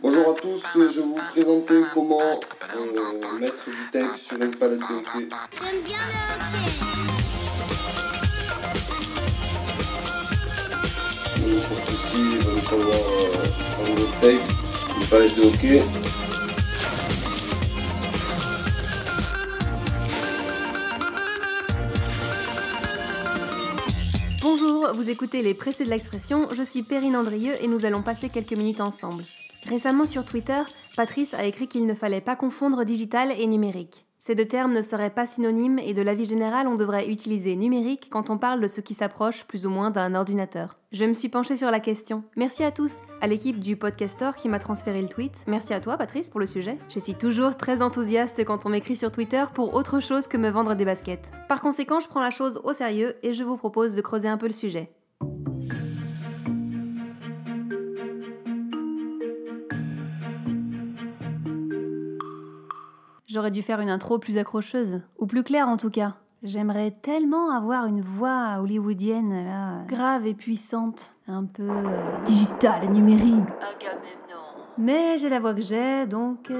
Bonjour à tous, je vais vous présenter comment euh, mettre du tape sur une palette de hockey. J'aime bien le hockey. Donc, pour ceci, il va nous falloir euh, un rouleau de tape, une palette de hockey. Bonjour, vous écoutez les Pressés de l'expression, je suis Perrine Andrieux et nous allons passer quelques minutes ensemble. Récemment sur Twitter, Patrice a écrit qu'il ne fallait pas confondre digital et numérique. Ces deux termes ne seraient pas synonymes et de l'avis général, on devrait utiliser numérique quand on parle de ce qui s'approche plus ou moins d'un ordinateur. Je me suis penchée sur la question. Merci à tous, à l'équipe du podcaster qui m'a transféré le tweet. Merci à toi, Patrice, pour le sujet. Je suis toujours très enthousiaste quand on m'écrit sur Twitter pour autre chose que me vendre des baskets. Par conséquent, je prends la chose au sérieux et je vous propose de creuser un peu le sujet. J'aurais dû faire une intro plus accrocheuse, ou plus claire en tout cas. J'aimerais tellement avoir une voix hollywoodienne, là, grave et puissante, un peu euh, digitale et numérique. Mais j'ai la voix que j'ai, donc...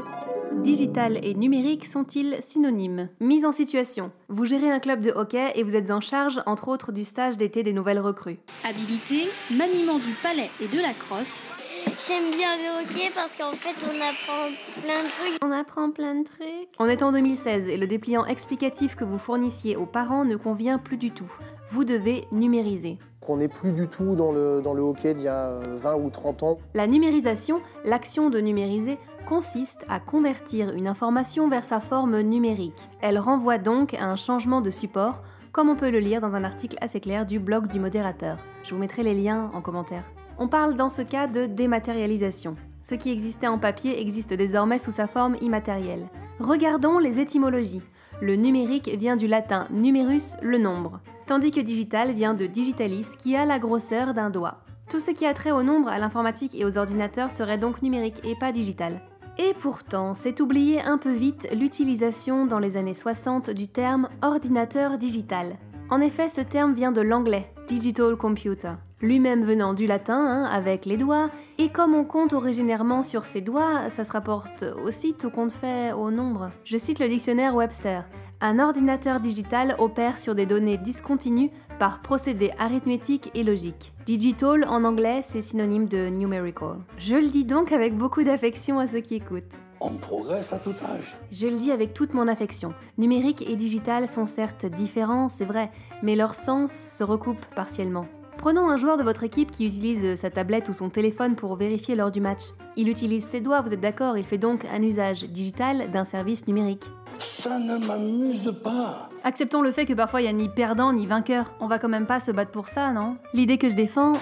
Digital et numérique sont-ils synonymes? Mise en situation. Vous gérez un club de hockey et vous êtes en charge, entre autres, du stage d'été des nouvelles recrues. Habilité, maniement du palais et de la crosse, J'aime bien le hockey parce qu'en fait on apprend plein de trucs. On apprend plein de trucs. On est en 2016 et le dépliant explicatif que vous fournissiez aux parents ne convient plus du tout. Vous devez numériser. qu'on n'est plus du tout dans le, dans le hockey d'il y a euh, 20 ou 30 ans. La numérisation, l'action de numériser, consiste à convertir une information vers sa forme numérique. Elle renvoie donc à un changement de support, comme on peut le lire dans un article assez clair du blog du modérateur. Je vous mettrai les liens en commentaire. On parle dans ce cas de dématérialisation. Ce qui existait en papier existe désormais sous sa forme immatérielle. Regardons les étymologies. Le numérique vient du latin numerus, le nombre, tandis que digital vient de digitalis, qui a la grosseur d'un doigt. Tout ce qui a trait au nombre, à l'informatique et aux ordinateurs serait donc numérique et pas digital. Et pourtant, c'est oublier un peu vite l'utilisation dans les années 60 du terme ordinateur digital. En effet, ce terme vient de l'anglais, digital computer, lui-même venant du latin, hein, avec les doigts, et comme on compte originairement sur ses doigts, ça se rapporte aussi tout compte fait au nombre. Je cite le dictionnaire Webster. Un ordinateur digital opère sur des données discontinues par procédés arithmétiques et logiques. Digital en anglais, c'est synonyme de numerical. Je le dis donc avec beaucoup d'affection à ceux qui écoutent. On progresse à tout âge. Je le dis avec toute mon affection. Numérique et digital sont certes différents, c'est vrai, mais leur sens se recoupe partiellement. Prenons un joueur de votre équipe qui utilise sa tablette ou son téléphone pour vérifier lors du match. Il utilise ses doigts, vous êtes d'accord, il fait donc un usage digital d'un service numérique. Ça ne m'amuse pas. Acceptons le fait que parfois il n'y a ni perdant ni vainqueur. On va quand même pas se battre pour ça, non? L'idée que je défends.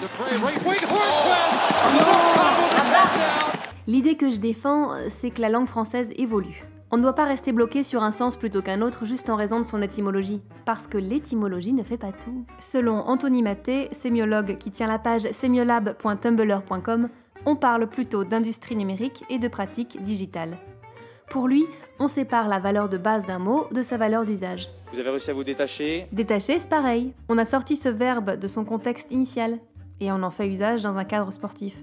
L'idée que je défends, c'est que la langue française évolue. On ne doit pas rester bloqué sur un sens plutôt qu'un autre juste en raison de son étymologie. Parce que l'étymologie ne fait pas tout. Selon Anthony Maté, sémiologue qui tient la page sémiolab.tumblr.com, on parle plutôt d'industrie numérique et de pratiques digitales. Pour lui, on sépare la valeur de base d'un mot de sa valeur d'usage. Vous avez réussi à vous détacher? Détacher, c'est pareil. On a sorti ce verbe de son contexte initial et on en fait usage dans un cadre sportif.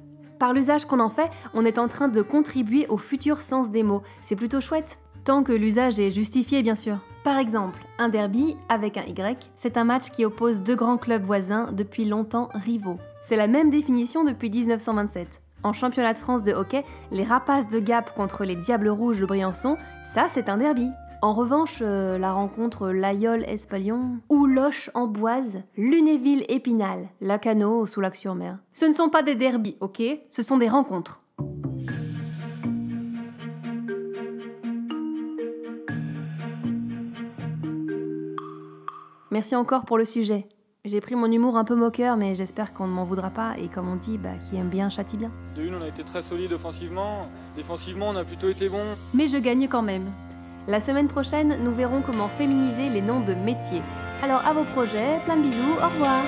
Par l'usage qu'on en fait, on est en train de contribuer au futur sens des mots. C'est plutôt chouette. Tant que l'usage est justifié, bien sûr. Par exemple, un derby, avec un Y, c'est un match qui oppose deux grands clubs voisins depuis longtemps rivaux. C'est la même définition depuis 1927. En championnat de France de hockey, les rapaces de Gap contre les Diables Rouges de Briançon, ça c'est un derby. En revanche, euh, la rencontre Layol-Espalion ou Loche-Amboise, Lunéville-Épinal, Lacano sous Lac-sur-Mer. Ce ne sont pas des derbies, ok? Ce sont des rencontres. Merci encore pour le sujet. J'ai pris mon humour un peu moqueur, mais j'espère qu'on ne m'en voudra pas, et comme on dit, bah, qui aime bien châtie bien. De une, on a été très solide offensivement. Défensivement, on a plutôt été bon. Mais je gagne quand même. La semaine prochaine, nous verrons comment féminiser les noms de métiers. Alors à vos projets, plein de bisous, au revoir